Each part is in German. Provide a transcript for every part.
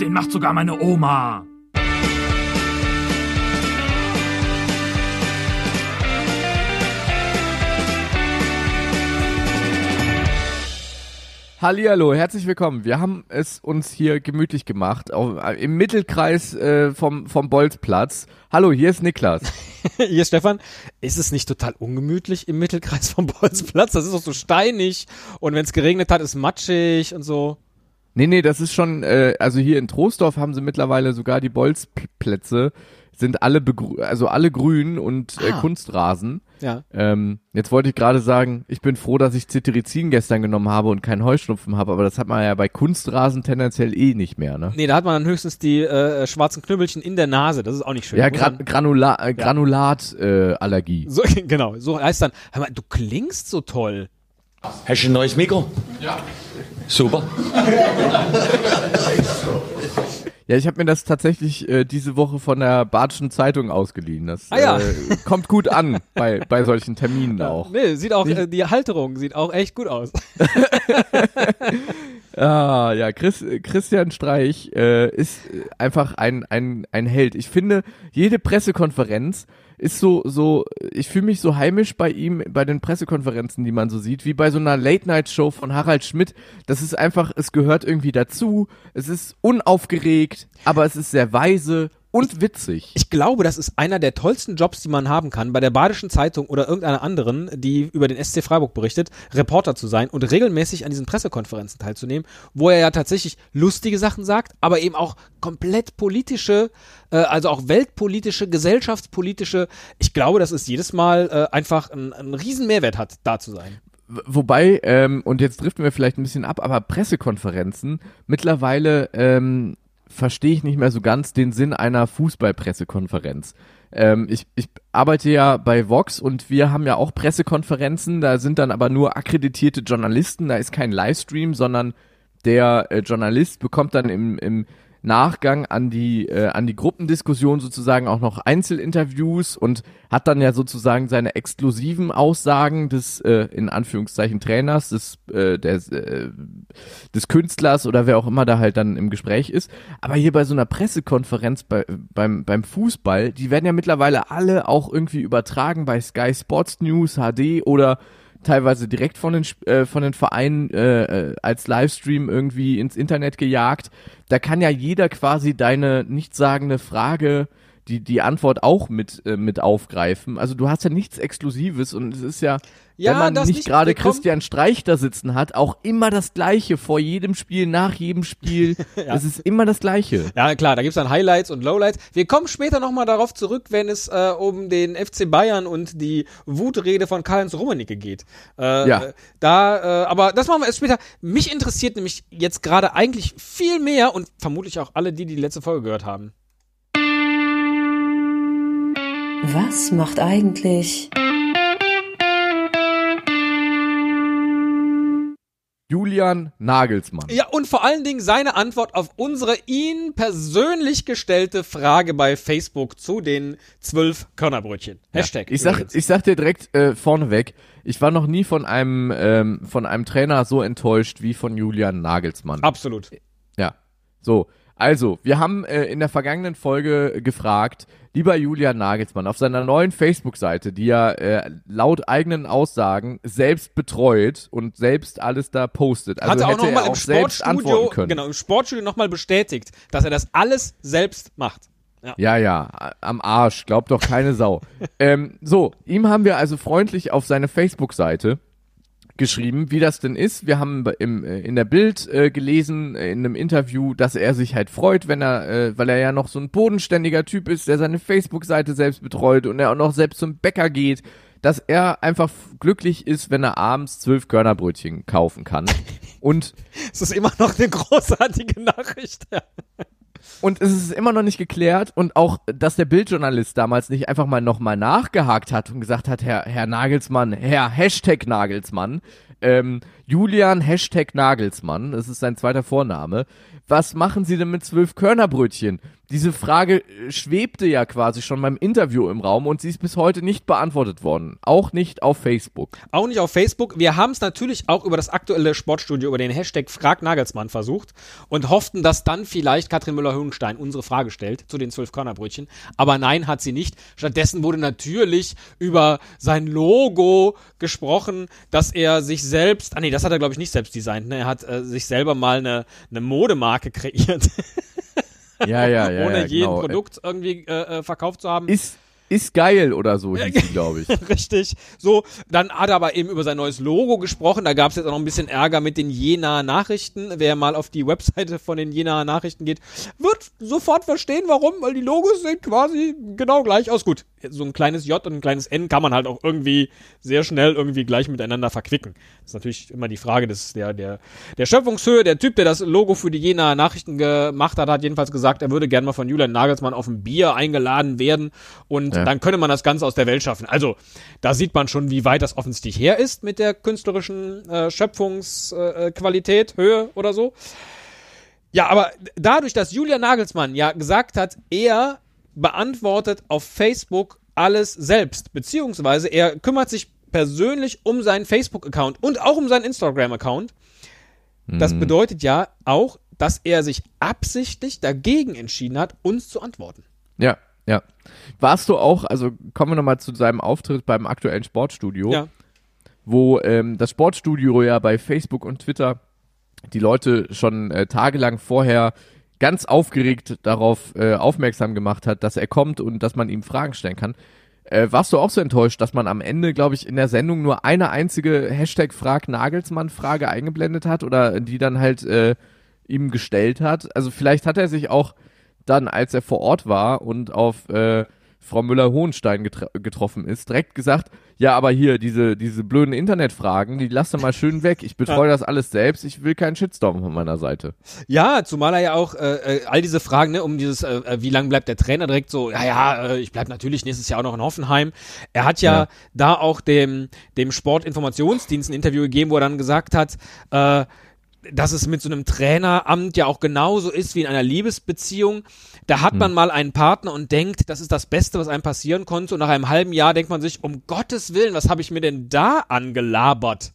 Den macht sogar meine Oma. Hallihallo, herzlich willkommen. Wir haben es uns hier gemütlich gemacht, auf, äh, im Mittelkreis äh, vom, vom Bolzplatz. Hallo, hier ist Niklas. Hier, Stefan, ist es nicht total ungemütlich im Mittelkreis vom Bolzplatz? Das ist doch so steinig und wenn es geregnet hat, ist matschig und so. Nee, nee, das ist schon, äh, also hier in Troisdorf haben sie mittlerweile sogar die Bolzplätze, sind alle, begrü also alle grün und äh, Ah. Kunstrasen. Ja. Ähm, jetzt wollte ich gerade sagen, ich bin froh, dass ich Cetirizin gestern genommen habe und keinen Heuschnupfen habe, aber das hat man ja bei Kunstrasen tendenziell eh nicht mehr, ne? Nee, da hat man dann höchstens die äh, schwarzen Knüppelchen in der Nase. Das ist auch nicht schön. Ja, Gra Granula äh, Granulat-Allergie. Äh, Allergie. so, genau, so heißt dann, hör mal, du klingst so toll. Hast du ein neues Mikro? Ja. Super. Ja, ich habe mir das tatsächlich äh, diese Woche von der Badischen Zeitung ausgeliehen. Das Ah ja. äh, kommt gut an bei, bei solchen Terminen auch. Nee, sieht auch, äh, die Halterung sieht auch echt gut aus. Ah, ja, Chris, Christian Streich äh, ist einfach ein, ein, ein Held. Ich finde, jede Pressekonferenz ist so, so, ich fühle mich so heimisch bei ihm, bei den Pressekonferenzen, die man so sieht, wie bei so einer Late-Night-Show von Harald Schmidt. Das ist einfach, es gehört irgendwie dazu. Es ist unaufgeregt, aber es ist sehr weise und witzig. Ich glaube, das ist einer der tollsten Jobs, die man haben kann, bei der Badischen Zeitung oder irgendeiner anderen, die über den SC Freiburg berichtet, Reporter zu sein und regelmäßig an diesen Pressekonferenzen teilzunehmen, wo er ja tatsächlich lustige Sachen sagt, aber eben auch komplett politische, äh, also auch weltpolitische, gesellschaftspolitische. Ich glaube, dass es jedes Mal äh, einfach einen, einen riesen Mehrwert hat, da zu sein. Wobei, ähm, und jetzt driften wir vielleicht ein bisschen ab, aber Pressekonferenzen, mittlerweile ähm, verstehe ich nicht mehr so ganz den Sinn einer Fußballpressekonferenz. Ähm, ich, ich arbeite ja bei Vox und wir haben ja auch Pressekonferenzen, da sind dann aber nur akkreditierte Journalisten, da ist kein Livestream, sondern der äh, Journalist bekommt dann im, im Nachgang an die äh, an die Gruppendiskussion sozusagen auch noch Einzelinterviews und hat dann ja sozusagen seine exklusiven Aussagen des äh, in Anführungszeichen Trainers des äh, des, äh, des Künstlers oder wer auch immer da halt dann im Gespräch ist. Aber hier bei so einer Pressekonferenz bei, beim beim Fußball, die werden ja mittlerweile alle auch irgendwie übertragen bei Sky Sports News HD oder teilweise direkt von den äh, von den Vereinen äh, äh, als Livestream irgendwie ins Internet gejagt. Da kann ja jeder quasi deine nichtssagende Frage die die Antwort auch mit äh, mit aufgreifen. Also du hast ja nichts Exklusives und es ist ja, Ja, wenn man nicht nicht gerade Christian Streich da sitzen hat, auch immer das Gleiche vor jedem Spiel, nach jedem Spiel. Es ist immer das Gleiche. Ja, klar, da gibt's dann Highlights und Lowlights. Wir kommen später nochmal darauf zurück, wenn es äh, um den FC Bayern und die Wutrede von Karl-Heinz Rummenigge geht. Äh, Ja. Da, äh, aber das machen wir erst später. Mich interessiert nämlich jetzt gerade eigentlich viel mehr und vermutlich auch alle die, die die letzte Folge gehört haben. Was macht eigentlich Julian Nagelsmann. Ja, und vor allen Dingen seine Antwort auf unsere ihn persönlich gestellte Frage bei Facebook zu den zwölf Körnerbrötchen. Hashtag. Ich sag, ich sag dir direkt äh, vorneweg, ich war noch nie von einem ähm, von einem Trainer so enttäuscht wie von Julian Nagelsmann. Absolut. Ja. So, also, wir haben äh, in der vergangenen Folge gefragt, lieber Julian Nagelsmann, auf seiner neuen Facebook-Seite, die er äh, laut eigenen Aussagen selbst betreut und selbst alles da postet. Also Hat er auch nochmal im Sportstudio, genau, im Sportstudio nochmal bestätigt, dass er das alles selbst macht. Ja. Ja, ja, am Arsch, glaubt doch keine Sau. ähm, so, ihm haben wir also freundlich auf seine Facebook-Seite geschrieben, wie das denn ist. Wir haben im, äh, in der Bild äh, gelesen, äh, in einem Interview, dass er sich halt freut, wenn er, äh, weil er ja noch so ein bodenständiger Typ ist, der seine Facebook-Seite selbst betreut und er auch noch selbst zum Bäcker geht, dass er einfach glücklich ist, wenn er abends zwölf Körnerbrötchen kaufen kann. Und Es ist immer noch eine großartige Nachricht. Ja. Und es ist immer noch nicht geklärt und auch, dass der Bildjournalist damals nicht einfach mal nochmal nachgehakt hat und gesagt hat, Herr, Herr Nagelsmann, Herr Hashtag Nagelsmann, ähm, Julian Hashtag Nagelsmann, das ist sein zweiter Vorname. Was machen Sie denn mit zwölf Körnerbrötchen? diese Frage äh, schwebte ja quasi schon beim Interview im Raum und sie ist bis heute nicht beantwortet worden. Auch nicht auf Facebook. Auch nicht auf Facebook. Wir haben es natürlich auch über das aktuelle Sportstudio, über den Hashtag Frag Nagelsmann versucht und hofften, dass dann vielleicht Katrin Müller-Höhenstein unsere Frage stellt zu den zwölf Körnerbrötchen. Aber nein, hat sie nicht. Stattdessen wurde natürlich über sein Logo gesprochen, dass er sich selbst, ah nee, das hat er glaube ich nicht selbst designt, ne? er hat äh, sich selber mal eine, eine Modemarke kreiert. Ja, ja, ja. ohne ja, jeden genau. Produkt irgendwie äh, äh, verkauft zu haben. Ist, ist geil oder so, hieß sie, glaube ich. Richtig. So, dann hat er aber eben über sein neues Logo gesprochen. Da gab es jetzt auch noch ein bisschen Ärger mit den Jena Nachrichten. Wer mal auf die Webseite von den Jena Nachrichten geht, wird sofort verstehen, warum, weil die Logos sehen quasi genau gleich aus. Gut, so ein kleines J und ein kleines N kann man halt auch irgendwie sehr schnell irgendwie gleich miteinander verquicken. Das ist natürlich immer die Frage des, der, der, der Schöpfungshöhe. Der Typ, der das Logo für die Jena Nachrichten gemacht hat, hat jedenfalls gesagt, er würde gerne mal von Julian Nagelsmann auf ein Bier eingeladen werden und Ja. dann könne man das Ganze aus der Welt schaffen. Also, da sieht man schon, wie weit das offensichtlich her ist mit der künstlerischen äh, Schöpfungsqualität, äh, Qualität, Höhe oder so. Ja, aber dadurch, dass Julian Nagelsmann ja gesagt hat, er beantwortet auf Facebook alles selbst, beziehungsweise er kümmert sich persönlich um seinen Facebook-Account und auch um seinen Instagram-Account. Das bedeutet ja auch, dass er sich absichtlich dagegen entschieden hat, uns zu antworten. Ja, ja. Warst du auch, also kommen wir nochmal zu seinem Auftritt beim aktuellen Sportstudio, Ja. wo ähm, das Sportstudio ja bei Facebook und Twitter die Leute schon äh, tagelang vorher ganz aufgeregt darauf äh, aufmerksam gemacht hat, dass er kommt und dass man ihm Fragen stellen kann. Äh, warst du auch so enttäuscht, dass man am Ende, glaube ich, in der Sendung nur eine einzige Hashtag Frag Nagelsmann Frage eingeblendet hat oder die dann halt äh, ihm gestellt hat? Also vielleicht hat er sich auch dann, als er vor Ort war und auf äh, Frau Müller-Hohenstein getr getroffen ist, direkt gesagt, ja, aber hier, diese, diese blöden Internetfragen, die lass mal schön weg. Ich betreue das alles selbst, ich will keinen Shitstorm von meiner Seite. Ja, zumal er ja auch äh, äh, all diese Fragen, ne, um dieses, äh, äh, wie lange bleibt der Trainer direkt so, ja, ja, äh, ich bleib natürlich nächstes Jahr auch noch in Hoffenheim. Er hat ja, Ja. da auch dem, dem Sportinformationsdienst ein Interview gegeben, wo er dann gesagt hat, äh, dass es mit so einem Traineramt ja auch genauso ist wie in einer Liebesbeziehung. Da hat man mal einen Partner und denkt, das ist das Beste, was einem passieren konnte. Und nach einem halben Jahr denkt man sich, um Gottes Willen, was habe ich mir denn da angelabert?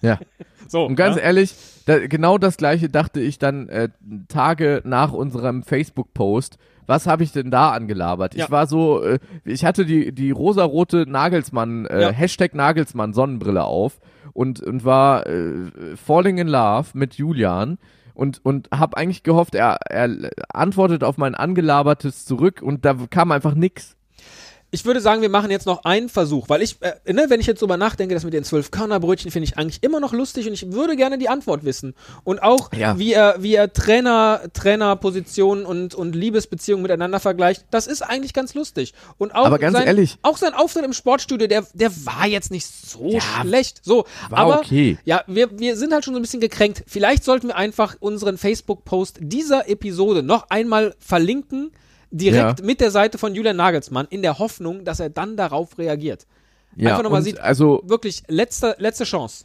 Ja. So, Und ganz ja? ehrlich, da, genau das gleiche dachte ich dann äh, Tage nach unserem Facebook-Post. Was habe ich denn da angelabert? Ja. Ich war so, äh, ich hatte die, die rosarote Nagelsmann, äh, Ja. Hashtag Nagelsmann Sonnenbrille auf und, und war äh, falling in love mit Julian und, und habe eigentlich gehofft, er, er antwortet auf mein angelabertes zurück und da kam einfach nix. Ich würde sagen, wir machen jetzt noch einen Versuch, weil ich, äh, ne, wenn ich jetzt drüber nachdenke, das mit den zwölf Körnerbrötchen finde ich eigentlich immer noch lustig und ich würde gerne die Antwort wissen. Und auch, Ja. wie er, wie er Trainer, Trainerpositionen und, und Liebesbeziehungen miteinander vergleicht, das ist eigentlich ganz lustig. Und auch Aber ganz sein, ehrlich- auch sein Auftritt im Sportstudio, der, der war jetzt nicht so schlecht. So, war aber, okay. ja, wir, wir sind halt schon so ein bisschen gekränkt. Vielleicht sollten wir einfach unseren Facebook-Post dieser Episode noch einmal verlinken, direkt Ja. mit der Seite von Julian Nagelsmann, in der Hoffnung, dass er dann darauf reagiert. Ja, Einfach nochmal sieht, also wirklich letzte, letzte Chance.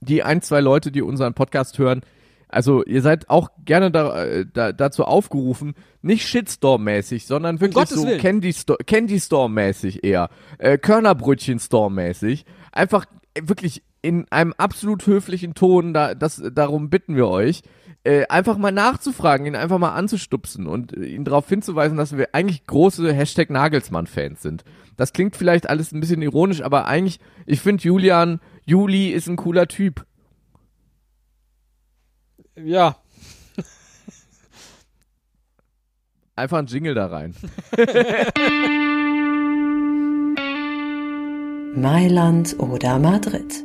die ein, zwei Leute, die unseren Podcast hören, also ihr seid auch gerne da, äh, da, dazu aufgerufen, nicht Shitstorm-mäßig, sondern wirklich so Willen. Candy, Sto Candy Storm-mäßig eher, äh, Körnerbrötchen-Storm-mäßig, einfach äh, wirklich in einem absolut höflichen Ton, da, das, darum bitten wir euch, äh, einfach mal nachzufragen, ihn einfach mal anzustupsen und äh, ihn darauf hinzuweisen, dass wir eigentlich große Hashtag Nagelsmann-Fans sind. Das klingt vielleicht alles ein bisschen ironisch, aber eigentlich, ich finde Julian, Juli ist ein cooler Typ. Ja, Einfach ein Jingle da rein. Mailand oder Madrid.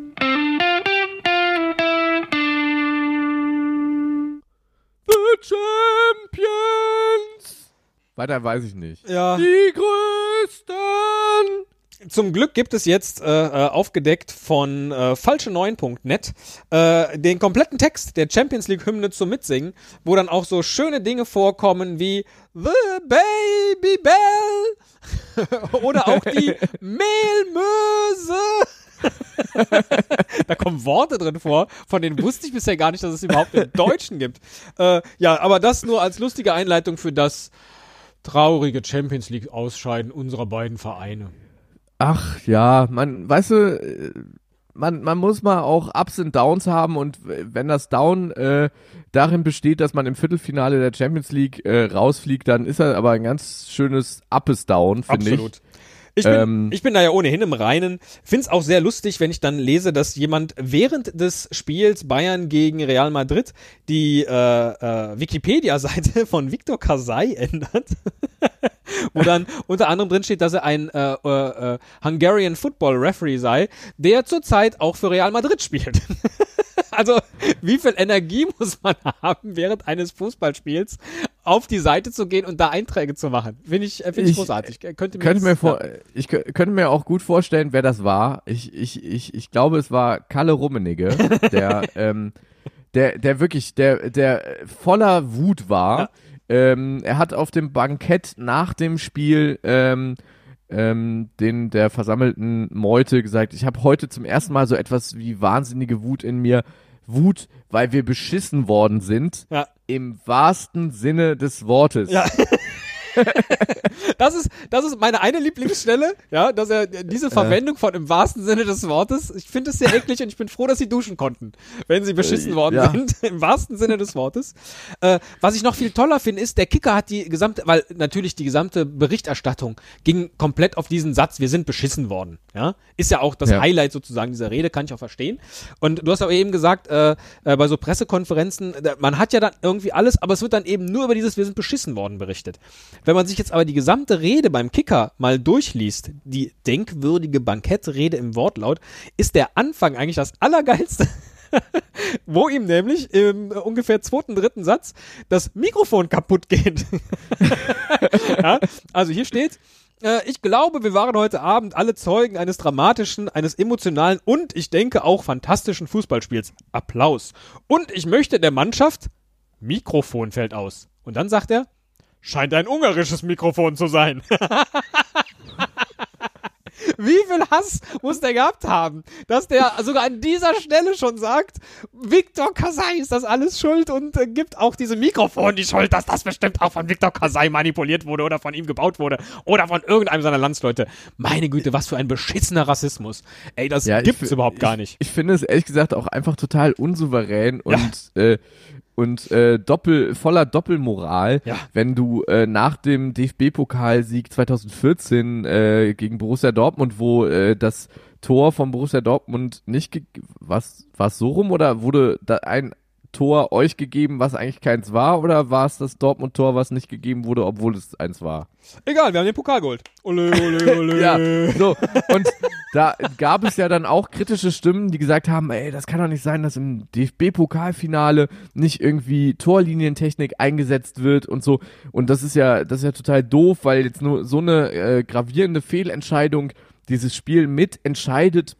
Weiter weiß ich nicht. ja. Die Größten! Zum Glück gibt es jetzt äh, äh, aufgedeckt von äh, falsche9.net äh, den kompletten Text der Champions League Hymne zum Mitsingen, wo dann auch so schöne Dinge vorkommen wie The Baby Bell oder auch die Mehlmöse. da kommen Worte drin vor, von denen wusste ich bisher gar nicht, dass es überhaupt im Deutschen gibt. Äh, ja, aber das nur als lustige Einleitung für das traurige Champions League Ausscheiden unserer beiden Vereine. Ach ja, man, weißt du, man, man muss mal auch Ups und Downs haben und wenn das Down äh, darin besteht, dass man im Viertelfinale der Champions League äh, rausfliegt, dann ist er aber ein ganz schönes Uppes Down, finde ich. Absolut. Ich bin, Ähm, ich bin da ja ohnehin im Reinen. Find's auch sehr lustig, wenn ich dann lese, dass jemand während des Spiels Bayern gegen Real Madrid die äh, äh, Wikipedia-Seite von Victor Kasai ändert. Wo dann unter anderem drin steht, dass er ein äh, äh, äh, Hungarian Football Referee sei, der zurzeit auch für Real Madrid spielt. also, wie viel Energie muss man haben, während eines Fußballspiels auf die Seite zu gehen und da Einträge zu machen? Finde ich, äh, finde ich, Ich- großartig. Könnte mir, könnte mir vor, ja. ich kö- könnte mir auch gut vorstellen, wer das war. Ich, ich, ich, ich glaube, es war Kalle Rummenigge, der, ähm, der, der wirklich, der, der voller Wut war. Ähm, er hat auf dem Bankett nach dem Spiel ähm, ähm, den der versammelten Meute gesagt, ich habe heute zum ersten Mal so etwas wie wahnsinnige Wut in mir. Wut, weil wir beschissen worden sind. Ja. Im wahrsten Sinne des Wortes. Ja. Das ist, das ist meine eine Lieblingsstelle, ja, dass er diese Verwendung von im wahrsten Sinne des Wortes, ich finde es sehr eklig und ich bin froh, dass sie duschen konnten, wenn sie beschissen Äh, worden ja. sind, im wahrsten Sinne des Wortes. Äh, was ich noch viel toller finde, ist, der Kicker hat die gesamte, weil natürlich die gesamte Berichterstattung ging komplett auf diesen Satz, wir sind beschissen worden, ja. Ist ja auch das Ja. Highlight sozusagen dieser Rede, kann ich auch verstehen. Und du hast aber eben gesagt, äh, äh, bei so Pressekonferenzen, man hat ja dann irgendwie alles, aber es wird dann eben nur über dieses Wir sind beschissen worden berichtet. Wenn man sich jetzt aber die gesamte Rede beim Kicker mal durchliest, die denkwürdige Bankettrede im Wortlaut, ist der Anfang eigentlich das Allergeilste. Wo ihm nämlich im äh, ungefähr zweiten, dritten Satz das Mikrofon kaputt geht. ja, also hier steht, äh, ich glaube, wir waren heute Abend alle Zeugen eines dramatischen, eines emotionalen und ich denke auch fantastischen Fußballspiels. Applaus. Und ich möchte der Mannschaft, Mikrofon fällt aus. Und dann sagt er, scheint ein ungarisches Mikrofon zu sein. Wie viel Hass muss der gehabt haben, dass der sogar an dieser Stelle schon sagt, Viktor Kasai ist das alles schuld und äh, gibt auch diesem Mikrofon die Schuld, dass das bestimmt auch von Viktor Kasai manipuliert wurde oder von ihm gebaut wurde oder von irgendeinem seiner Landsleute. Meine Güte, was für ein beschissener Rassismus. Ey, das Ja, ich gibt's fi- überhaupt gar ich, nicht. Ich finde es ehrlich gesagt auch einfach total unsouverän und äh, und äh, doppel voller Doppelmoral, Ja. wenn du äh, nach dem DFB-Pokalsieg 2014 äh, gegen Borussia Dortmund, wo äh, das Tor von Borussia Dortmund nicht was war so rum oder wurde da ein Tor euch gegeben, was eigentlich keins war, oder war es das Dortmund-Tor, was nicht gegeben wurde, obwohl es eins war? Egal, wir haben den Pokal geholt. Ole, ole, ole. Ja, so. Und da gab es ja dann auch kritische Stimmen, die gesagt haben, ey, das kann doch nicht sein, dass im DFB-Pokalfinale nicht irgendwie Torlinientechnik eingesetzt wird und so. Und das ist ja, das ist ja total doof, weil jetzt nur so eine äh, gravierende Fehlentscheidung dieses Spiel mitentscheidet.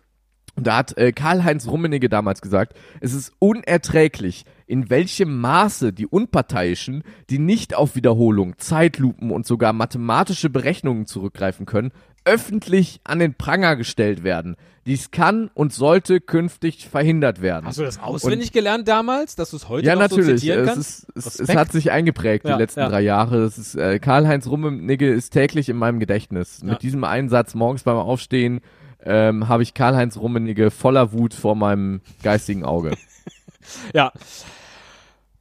Und da hat äh, Karl-Heinz Rummenigge damals gesagt, es ist unerträglich, in welchem Maße die Unparteiischen, die nicht auf Wiederholung, Zeitlupen und sogar mathematische Berechnungen zurückgreifen können, öffentlich an den Pranger gestellt werden. Dies kann und sollte künftig verhindert werden. Hast du das auswendig gelernt damals, dass du es heute ja, noch so natürlich. zitieren es, kannst? ist, es, es hat sich eingeprägt Ja, die letzten ja. drei Jahre. Das ist äh, Karl-Heinz Rummenigge ist täglich in meinem Gedächtnis. Ja. Mit diesem Einsatz morgens beim Aufstehen ähm, habe ich Karl-Heinz Rummenigge voller Wut vor meinem geistigen Auge. Ja.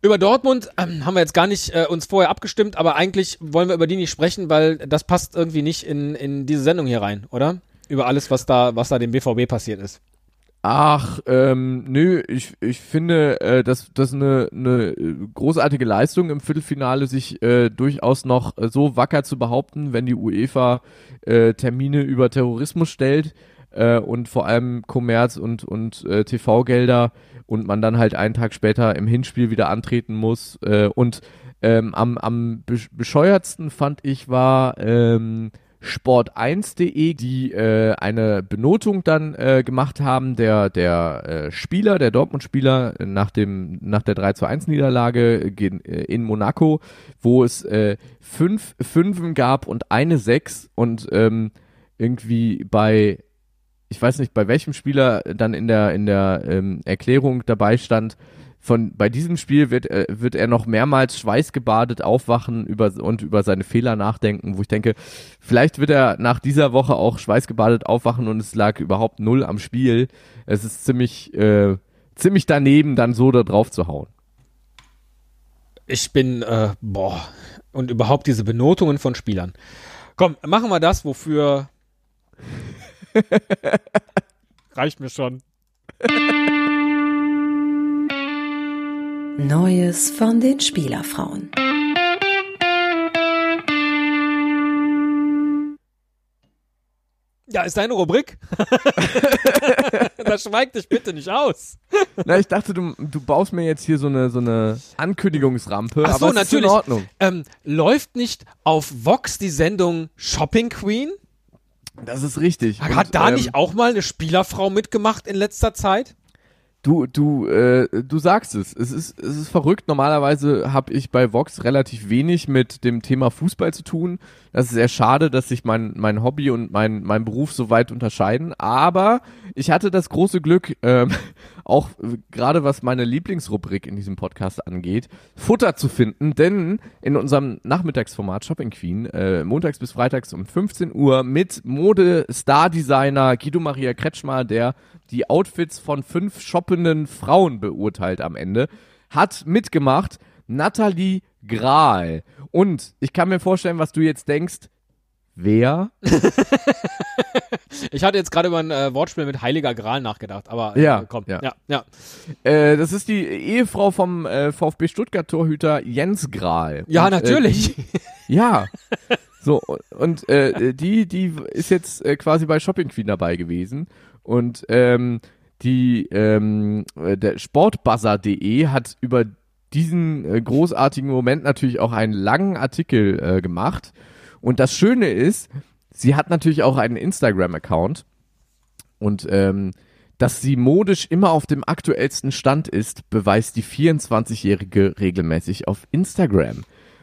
Über Dortmund ähm, haben wir jetzt gar nicht äh, uns vorher abgestimmt, aber eigentlich wollen wir über die nicht sprechen, weil das passt irgendwie nicht in, in diese Sendung hier rein, oder? Über alles, was da, was da dem BVB passiert ist. Ach, ähm, nö, ich, ich finde, äh, dass das eine, eine äh, großartige Leistung im Viertelfinale, sich äh, durchaus noch äh, so wacker zu behaupten, wenn die UEFA äh, Termine über Terrorismus stellt äh, und vor allem Kommerz und, und äh, TV-Gelder und man dann halt einen Tag später im Hinspiel wieder antreten muss. Äh, und ähm, am, am besch- bescheuertsten fand ich war ähm, sport1.de, die äh, eine Benotung dann äh, gemacht haben, der, der äh, Spieler, der Dortmund-Spieler nach nach der 3 zu 1 Niederlage gen- äh, in Monaco, wo es äh, fünf Fünfen gab und eine Sechs und ähm, irgendwie bei ich weiß nicht, bei welchem Spieler dann in der, in der ähm, Erklärung dabei stand, von bei diesem Spiel wird, äh, wird er noch mehrmals schweißgebadet aufwachen über, und über seine Fehler nachdenken, wo ich denke, vielleicht wird er nach dieser Woche auch schweißgebadet aufwachen und es lag überhaupt null am Spiel. Es ist ziemlich, äh, ziemlich daneben, dann so da drauf zu hauen. Ich bin, äh, boah, und überhaupt diese Benotungen von Spielern. Komm, machen wir das, wofür. Reicht mir schon. Neues von den Spielerfrauen. Ja, ist deine Rubrik? das schweigt dich bitte nicht aus. Na, ich dachte, du, du baust mir jetzt hier so eine, so eine Ankündigungsrampe, Ach so, aber es ist in natürlich. Ordnung. Ähm, läuft nicht auf Vox die Sendung Shopping Queen? Das ist richtig. Hat Und, da ähm, nicht auch mal eine Spielerfrau mitgemacht in letzter Zeit? Du, du, äh, du sagst es. Es ist, es ist verrückt. Normalerweise habe ich bei Vox relativ wenig mit dem Thema Fußball zu tun. Das ist sehr schade, dass sich mein, mein Hobby und mein, mein Beruf so weit unterscheiden. Aber ich hatte das große Glück, ähm, auch gerade was meine Lieblingsrubrik in diesem Podcast angeht, Futter zu finden. Denn in unserem Nachmittagsformat Shopping Queen, äh, montags bis freitags um 15 Uhr mit Mode-Star-Designer Guido Maria Kretschmer, der die Outfits von fünf shoppenden Frauen beurteilt am Ende, hat mitgemacht Nathalie Grahl. Und ich kann mir vorstellen, was du jetzt denkst. Wer? Ich hatte jetzt gerade über ein äh, Wortspiel mit Heiliger Gral nachgedacht, aber äh, Ja, komm. ja. ja, ja. Äh, das ist die Ehefrau vom äh, VfB Stuttgart-Torhüter Jens Grahl. Ja, Und, äh, natürlich. Ja. So, und äh, die, die ist jetzt quasi bei Shopping Queen dabei gewesen. Und ähm, die ähm, äh, der Sportbuzzer.de hat über diesen äh, großartigen Moment natürlich auch einen langen Artikel äh, gemacht. Und das Schöne ist, sie hat natürlich auch einen Instagram-Account. Und ähm, dass sie modisch immer auf dem aktuellsten Stand ist, beweist die 24-Jährige regelmäßig auf Instagram.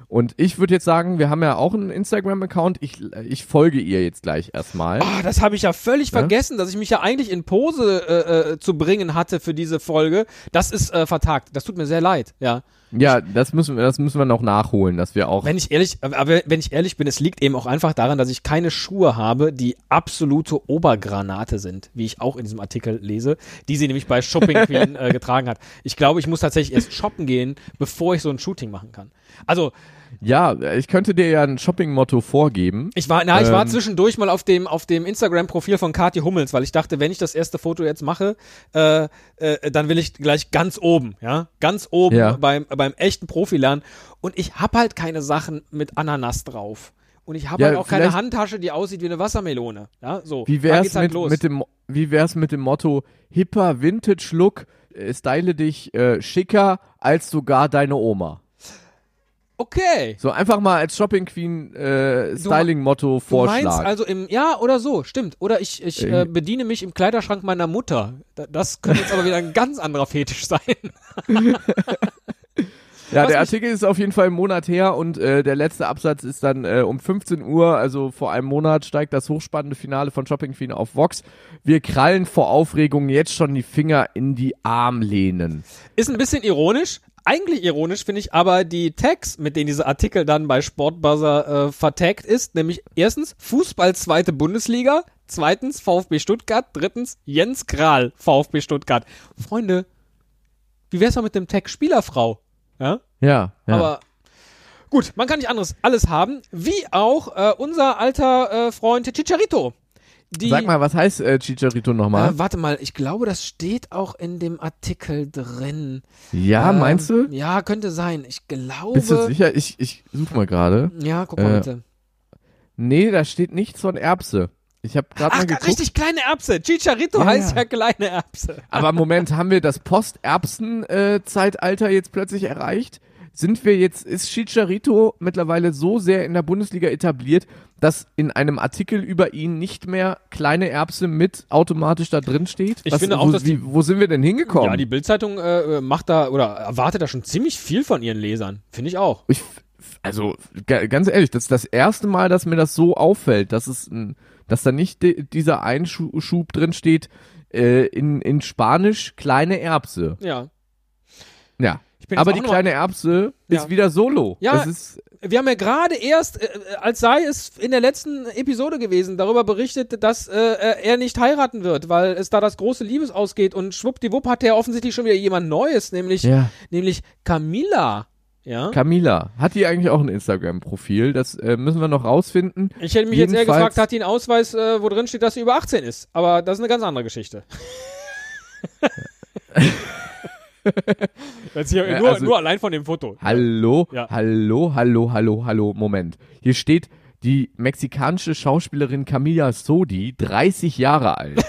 Und ich würde jetzt sagen, wir haben ja auch einen Instagram-Account. Ich, ich folge ihr jetzt gleich erstmal. Ah, das habe ich ja völlig Ja? vergessen, dass ich mich ja eigentlich in Pose äh, äh, zu bringen hatte für diese Folge. Das ist äh, vertagt. Das tut mir sehr leid. Ja. Ja, das müssen wir, das müssen wir noch nachholen, dass wir auch. Wenn ich ehrlich, aber wenn ich ehrlich bin, es liegt eben auch einfach daran, dass ich keine Schuhe habe, die absolute Obergranate sind, wie ich auch in diesem Artikel lese, die sie nämlich bei Shopping Queen äh, getragen hat. Ich glaube, ich muss tatsächlich erst shoppen gehen, bevor ich so ein Shooting machen kann. Also, Ja, ich könnte dir ja ein Shopping-Motto vorgeben. ich war, na, ich war Ähm. zwischendurch mal auf dem, auf dem Instagram-Profil von Kathi Hummels, weil ich dachte, wenn ich das erste Foto jetzt mache, äh, äh, dann will ich gleich ganz oben, ja, ganz oben Ja. beim, beim echten Profi lernen. Und ich hab halt keine Sachen mit Ananas drauf. Und ich habe Ja, halt auch keine Handtasche, die aussieht wie eine Wassermelone. Ja, so. Wie wär's geht's halt mit, mit dem, wie wär's mit dem Motto hipper Vintage-Look, äh, style dich äh, schicker als sogar deine Oma? Okay. So einfach mal als Shopping Queen äh, Styling-Motto Du meinst vorschlagen. also im, ja, oder so, stimmt. Oder ich, ich äh, Äh. bediene mich im Kleiderschrank meiner Mutter. Da, das könnte jetzt aber wieder ein ganz anderer Fetisch sein. Ja, Was der Artikel ist auf jeden Fall einen Monat her und äh, der letzte Absatz ist dann äh, um 15 Uhr, also vor einem Monat, steigt das hochspannende Finale von Shopping Queen auf Vox. Wir krallen vor Aufregung jetzt schon die Finger in die Armlehnen. Ist ein bisschen ironisch. Eigentlich ironisch finde ich aber die Tags, mit denen dieser Artikel dann bei Sportbuzzer äh, vertagt ist, nämlich erstens Fußball zweite Bundesliga, zweitens VfB Stuttgart, drittens Jens Kral VfB Stuttgart. Freunde, wie wär's mal mit dem Tag Spielerfrau? Ja? Ja, ja. Aber gut, man kann nicht anderes alles haben, wie auch äh, unser alter äh, Freund Chicharito. Die, Sag mal, was heißt äh, Chicharito nochmal? äh, warte mal, ich glaube, das steht auch in dem Artikel drin. ja, Ähm, meinst du? Ja, könnte sein. Ich glaube. Bist du sicher? Ich, ich such mal gerade. Ja, guck mal Äh, bitte. Nee, da steht nichts von Erbse. Ich habe gerade mal geguckt. richtig kleine Erbse. Chicharito Ja, heißt ja. ja kleine Erbse. Aber Moment, haben wir das Post-Erbsen-Zeitalter jetzt plötzlich erreicht? Sind wir jetzt, ist Chicharito mittlerweile so sehr in der Bundesliga etabliert, dass in einem Artikel über ihn nicht mehr kleine Erbse mit automatisch da drin steht? Ich finde auch, wo, dass die- wie, wo sind wir denn hingekommen? Ja, die Bildzeitung äh, macht da oder erwartet da schon ziemlich viel von ihren Lesern. Finde ich auch. ich, also ga- ganz ehrlich, das ist das erste Mal, dass mir das so auffällt, dass es, dass da nicht dieser Einschub drin steht äh, in in Spanisch kleine Erbse. Ja. Ja. Aber die kleine Erbse Ja. ist wieder solo. Ja. Wir haben ja gerade erst, äh, als sei es in der letzten Episode gewesen, darüber berichtet, dass äh, äh, er nicht heiraten wird, weil es da das große Liebesausgeht und schwuppdiwupp hat er offensichtlich schon wieder jemand Neues, nämlich, Ja. nämlich Camilla. Ja. Camilla. Hat die eigentlich auch ein Instagram-Profil? Das äh, müssen wir noch rausfinden. Ich hätte mich jetzt eher Jedenfalls- gefragt, hat die einen Ausweis, äh, wo drin steht, dass sie über 18 ist. Aber das ist eine ganz andere Geschichte. Jetzt hier Ja, nur, also- nur allein von dem Foto. Hallo, Ja. hallo, hallo, hallo, hallo, Moment. Hier steht die mexikanische Schauspielerin Camila Sodi, 30 Jahre alt.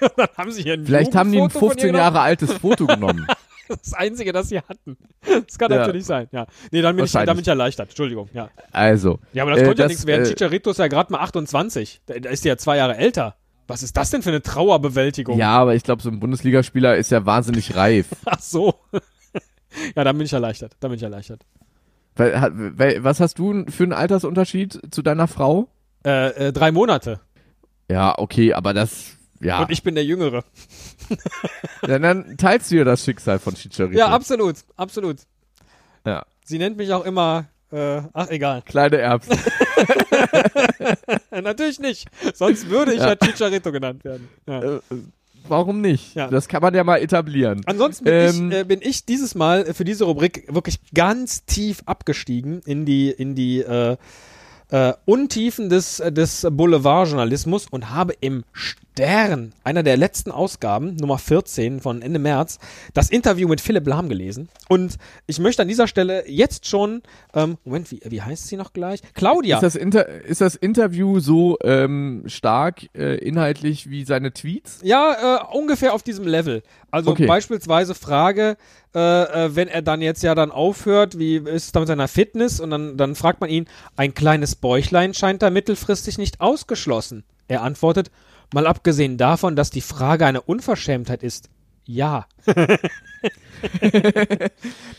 Dann haben sie hier ein Vielleicht haben die ein Jugendfoto von 15 ihr Jahre altes Foto genommen. Das einzige, das sie hatten. Das kann Ja. natürlich sein, ja. Nee, dann bin, ich, dann bin ich erleichtert. Entschuldigung, ja. Also. Ja, aber das äh, konnte ja nichts werden. äh, Chicharito ist ja gerade mal 28. Da, da ist ja zwei Jahre älter. Was ist das denn für eine Trauerbewältigung? Ja, aber ich glaube, so ein Bundesligaspieler ist ja wahnsinnig reif. Ach so. ja, dann bin ich erleichtert. Dann bin ich erleichtert. Was hast du für einen Altersunterschied zu deiner Frau? Äh, äh, drei Monate. Ja, okay, aber das, ja. Und ich bin der Jüngere. dann, dann teilst du ja das Schicksal von Chicharito. Ja, absolut. Absolut. Ja. Sie nennt mich auch immer, äh, ach, egal. Kleine Erbsen. Natürlich nicht. Sonst würde ich ja, Chicharito genannt werden. Ja. Äh, Warum nicht? Ja. Das kann man ja mal etablieren. Ansonsten bin, Ähm, ich, äh, bin ich dieses Mal für diese Rubrik wirklich ganz tief abgestiegen in die, in die äh, äh, Untiefen des, des Boulevardjournalismus und habe im Stern, einer der letzten Ausgaben, Nummer 14 von Ende März, das Interview mit Philipp Lahm gelesen. Und ich möchte an dieser Stelle jetzt schon, ähm, Moment, wie, wie heißt sie noch gleich? Claudia. Ist, das Inter ist das Interview so ähm, stark äh, inhaltlich wie seine Tweets? Ja, äh, ungefähr auf diesem Level. Also Okay. beispielsweise Frage, äh, äh, wenn er dann jetzt ja dann aufhört, wie ist es da mit seiner Fitness? Und dann, dann fragt man ihn, ein kleines Bäuchlein scheint da mittelfristig nicht ausgeschlossen. Er antwortet, mal abgesehen davon, dass die Frage eine Unverschämtheit ist. Ja.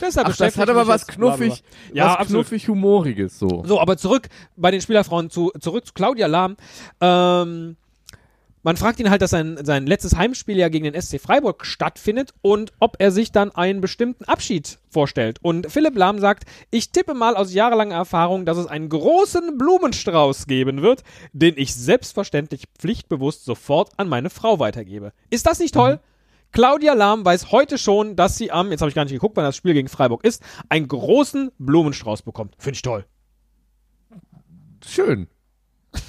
Deshalb Ach, das hat aber was knuffig, Ja, was absolut. knuffig humoriges so. So, aber zurück bei den Spielerfrauen zu, zurück zu Claudia Lahm. Ähm, man fragt ihn halt, dass sein, sein letztes Heimspiel ja gegen den SC Freiburg stattfindet und ob er sich dann einen bestimmten Abschied vorstellt. Und Philipp Lahm sagt, ich tippe mal aus jahrelanger Erfahrung, dass es einen großen Blumenstrauß geben wird, den ich selbstverständlich pflichtbewusst sofort an meine Frau weitergebe. Ist das nicht toll? Claudia Lahm weiß heute schon, dass sie am, jetzt habe ich gar nicht geguckt, wann das Spiel gegen Freiburg ist, einen großen Blumenstrauß bekommt. Finde ich toll. Schön.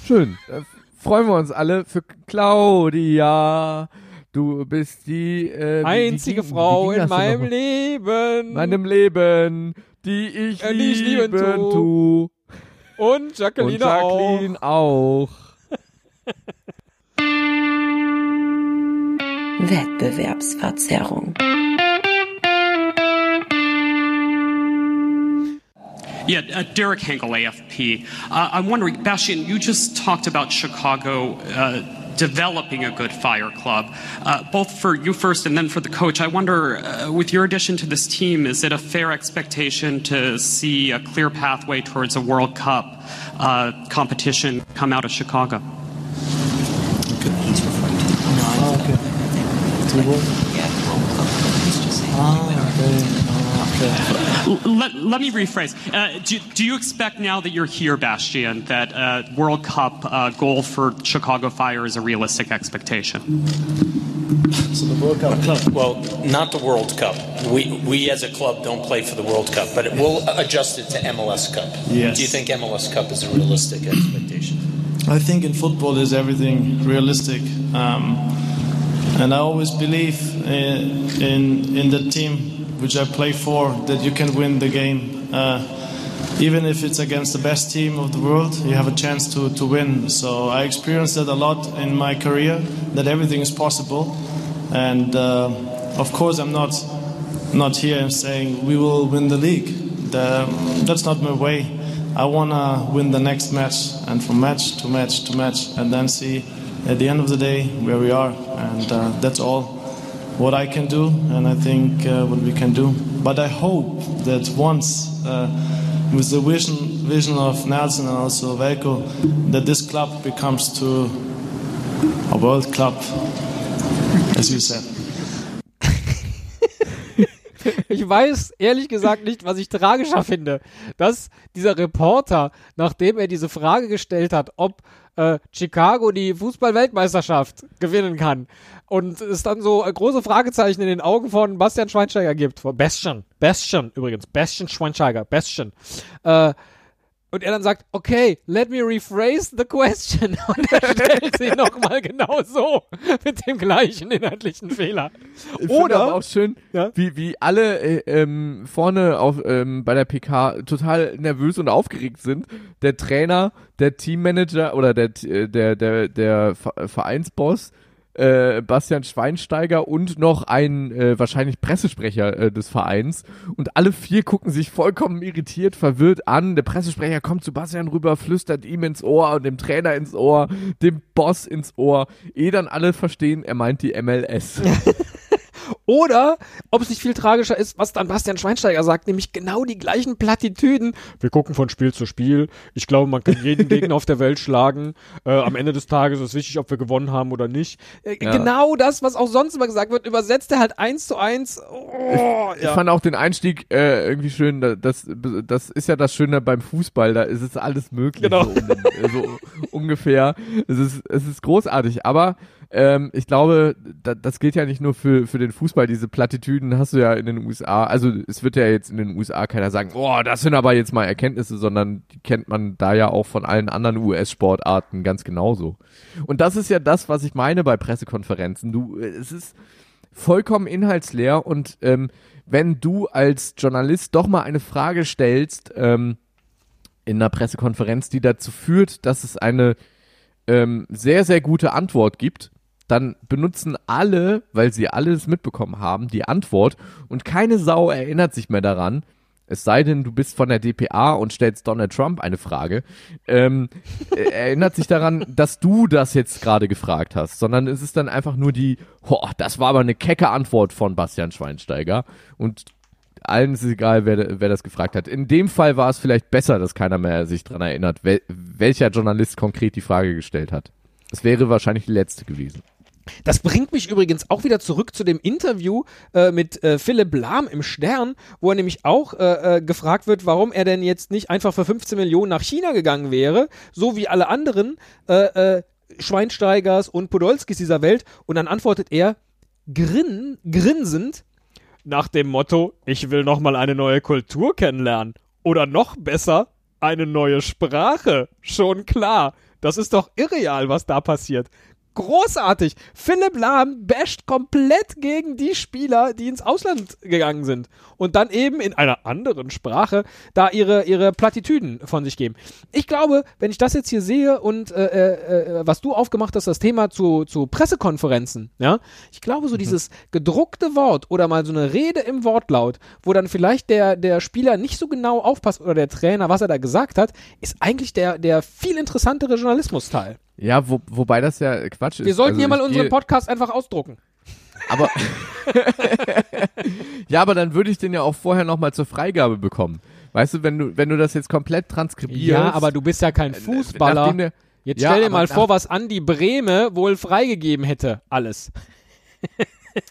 Schön. Freuen wir uns alle für Claudia. Du bist die äh, einzige ging- Frau in meinem? Leben. meinem Leben, die ich Äh, die ich lieben lieben tu. tu. und Jacqueline, Und Jacqueline auch. Wettbewerbsverzerrung. Yeah, uh, Derek Henkel, AFP. Uh, I'm wondering, Bastian, you just talked about Chicago uh, developing a good fire club, uh, both for you first and then for the coach. I wonder, uh, with your addition to this team, is it a fair expectation to see a clear pathway towards a World Cup uh, competition come out of Chicago? L- Let, let me rephrase. Uh, do, do you expect now that you're here, Bastian, that uh, World Cup uh, goal for Chicago Fire is a realistic expectation? Well, not the World Cup. We, we as a club don't play for the World Cup, but it, we'll adjust it to MLS Cup. Yes. Do you think MLS Cup is a realistic expectation? I think in football is everything realistic, um, and I always believe in, in in the team which I play for that you can win the game. Uh, even if it's against the best team of the world, you have a chance to, to win. So I experienced that a lot in my career, that everything is possible. And uh, of course, I'm not not here and saying we will win the league. The, that's not my way. I want to win the next match, and from match to match to match, and then see at the end of the day where we are. And uh, that's all what I can do, and I think uh, what we can do. But I hope that once, uh, with the vision, vision of Nelson and also Velko, that this club becomes to a world club, as you said. Ich weiß ehrlich gesagt nicht, was ich tragischer finde, dass dieser Reporter, nachdem er diese Frage gestellt hat, ob äh, Chicago die Fußball-Weltmeisterschaft gewinnen kann und es dann so äh, große Fragezeichen in den Augen von Bastian Schweinsteiger gibt, von Bastian, Bastian übrigens, Bastian Schweinsteiger, Bastian, äh, und er dann sagt, okay, let me rephrase the question. Und er stellt sie nochmal genau so mit dem gleichen inhaltlichen Fehler. Ich Oder, aber auch schön, Ja. wie, wie alle äh, ähm, vorne auf, ähm, bei der PK total nervös und aufgeregt sind. Der Trainer, der Teammanager oder der, äh, der, der, der Ver- Vereinsboss, äh, Bastian Schweinsteiger und noch ein äh, wahrscheinlich Pressesprecher äh, des Vereins. Und alle vier gucken sich vollkommen irritiert, verwirrt an. Der Pressesprecher kommt zu Bastian rüber, flüstert ihm ins Ohr und dem Trainer ins Ohr, dem Boss ins Ohr. Eh dann alle verstehen, er meint die MLS. oder ob es nicht viel tragischer ist, was dann Bastian Schweinsteiger sagt, nämlich genau die gleichen Plattitüden. Wir gucken von Spiel zu Spiel. Ich glaube, man kann jeden Gegner auf der Welt schlagen. Äh, am Ende des Tages ist wichtig, ob wir gewonnen haben oder nicht. Äh, Ja. Genau das, was auch sonst immer gesagt wird, übersetzt er halt eins zu eins. Oh, Ich fand auch den Einstieg äh, irgendwie schön. da- Das, das ist ja das Schöne beim Fußball. Da ist es alles möglich. Genau. So, um, so ungefähr. Es ist, es ist großartig. Aber ähm, ich glaube, da, das gilt ja nicht nur für, für den Fußball. Diese Plattitüden hast du ja in den USA. Also es wird ja jetzt in den USA keiner sagen, oh, das sind aber jetzt mal Erkenntnisse, sondern die kennt man da ja auch von allen anderen US-Sportarten ganz genauso. Und das ist ja das, was ich meine bei Pressekonferenzen. Du, es ist vollkommen inhaltsleer und ähm, wenn du als Journalist doch mal eine Frage stellst ähm, in einer Pressekonferenz, die dazu führt, dass es eine ähm, sehr, sehr gute Antwort gibt, dann benutzen alle, weil sie alles mitbekommen haben, die Antwort und keine Sau erinnert sich mehr daran, es sei denn, du bist von der DPA und stellst Donald Trump eine Frage, ähm, äh, erinnert sich daran, dass du das jetzt gerade gefragt hast, sondern es ist dann einfach nur die, oh, das war aber eine kecke Antwort von Bastian Schweinsteiger und allen ist es egal, wer, wer das gefragt hat. In dem Fall war es vielleicht besser, dass keiner mehr sich dran erinnert, wel, welcher Journalist konkret die Frage gestellt hat. Es wäre wahrscheinlich die letzte gewesen. Das bringt mich übrigens auch wieder zurück zu dem Interview äh, mit äh, Philipp Lahm im Stern, wo er nämlich auch äh, äh, gefragt wird, warum er denn jetzt nicht einfach für 15 Millionen nach China gegangen wäre, so wie alle anderen äh, äh, Schweinsteigers und Podolskis dieser Welt. Und dann antwortet er grin, grinsend nach dem Motto, ich will noch mal eine neue Kultur kennenlernen. Oder noch besser, eine neue Sprache. Schon klar. Das ist doch irreal, was da passiert. Großartig. Philipp Lahm basht komplett gegen die Spieler, die ins Ausland gegangen sind. Und dann eben in einer anderen Sprache da ihre, ihre Plattitüden von sich geben. Ich glaube, wenn ich das jetzt hier sehe und äh, äh, äh, was du aufgemacht hast, das Thema zu, zu Pressekonferenzen, ja, ich glaube, so dieses gedruckte Wort oder mal so eine Rede im Wortlaut, wo dann vielleicht der, der Spieler nicht so genau aufpasst oder der Trainer, was er da gesagt hat, ist eigentlich der, der viel interessantere Journalismusteil. Ja, wo, wobei das ja Quatsch ist. Wir sollten Also hier mal unseren Podcast einfach ausdrucken. Aber ja, aber dann würde ich den ja auch vorher nochmal zur Freigabe bekommen. Weißt du, wenn du, wenn du das jetzt komplett transkribierst. Ja, aber du bist ja kein äh, Fußballer. nachdem der- Jetzt Ja, stell dir mal vor, was Andi Brehme wohl freigegeben hätte. Alles.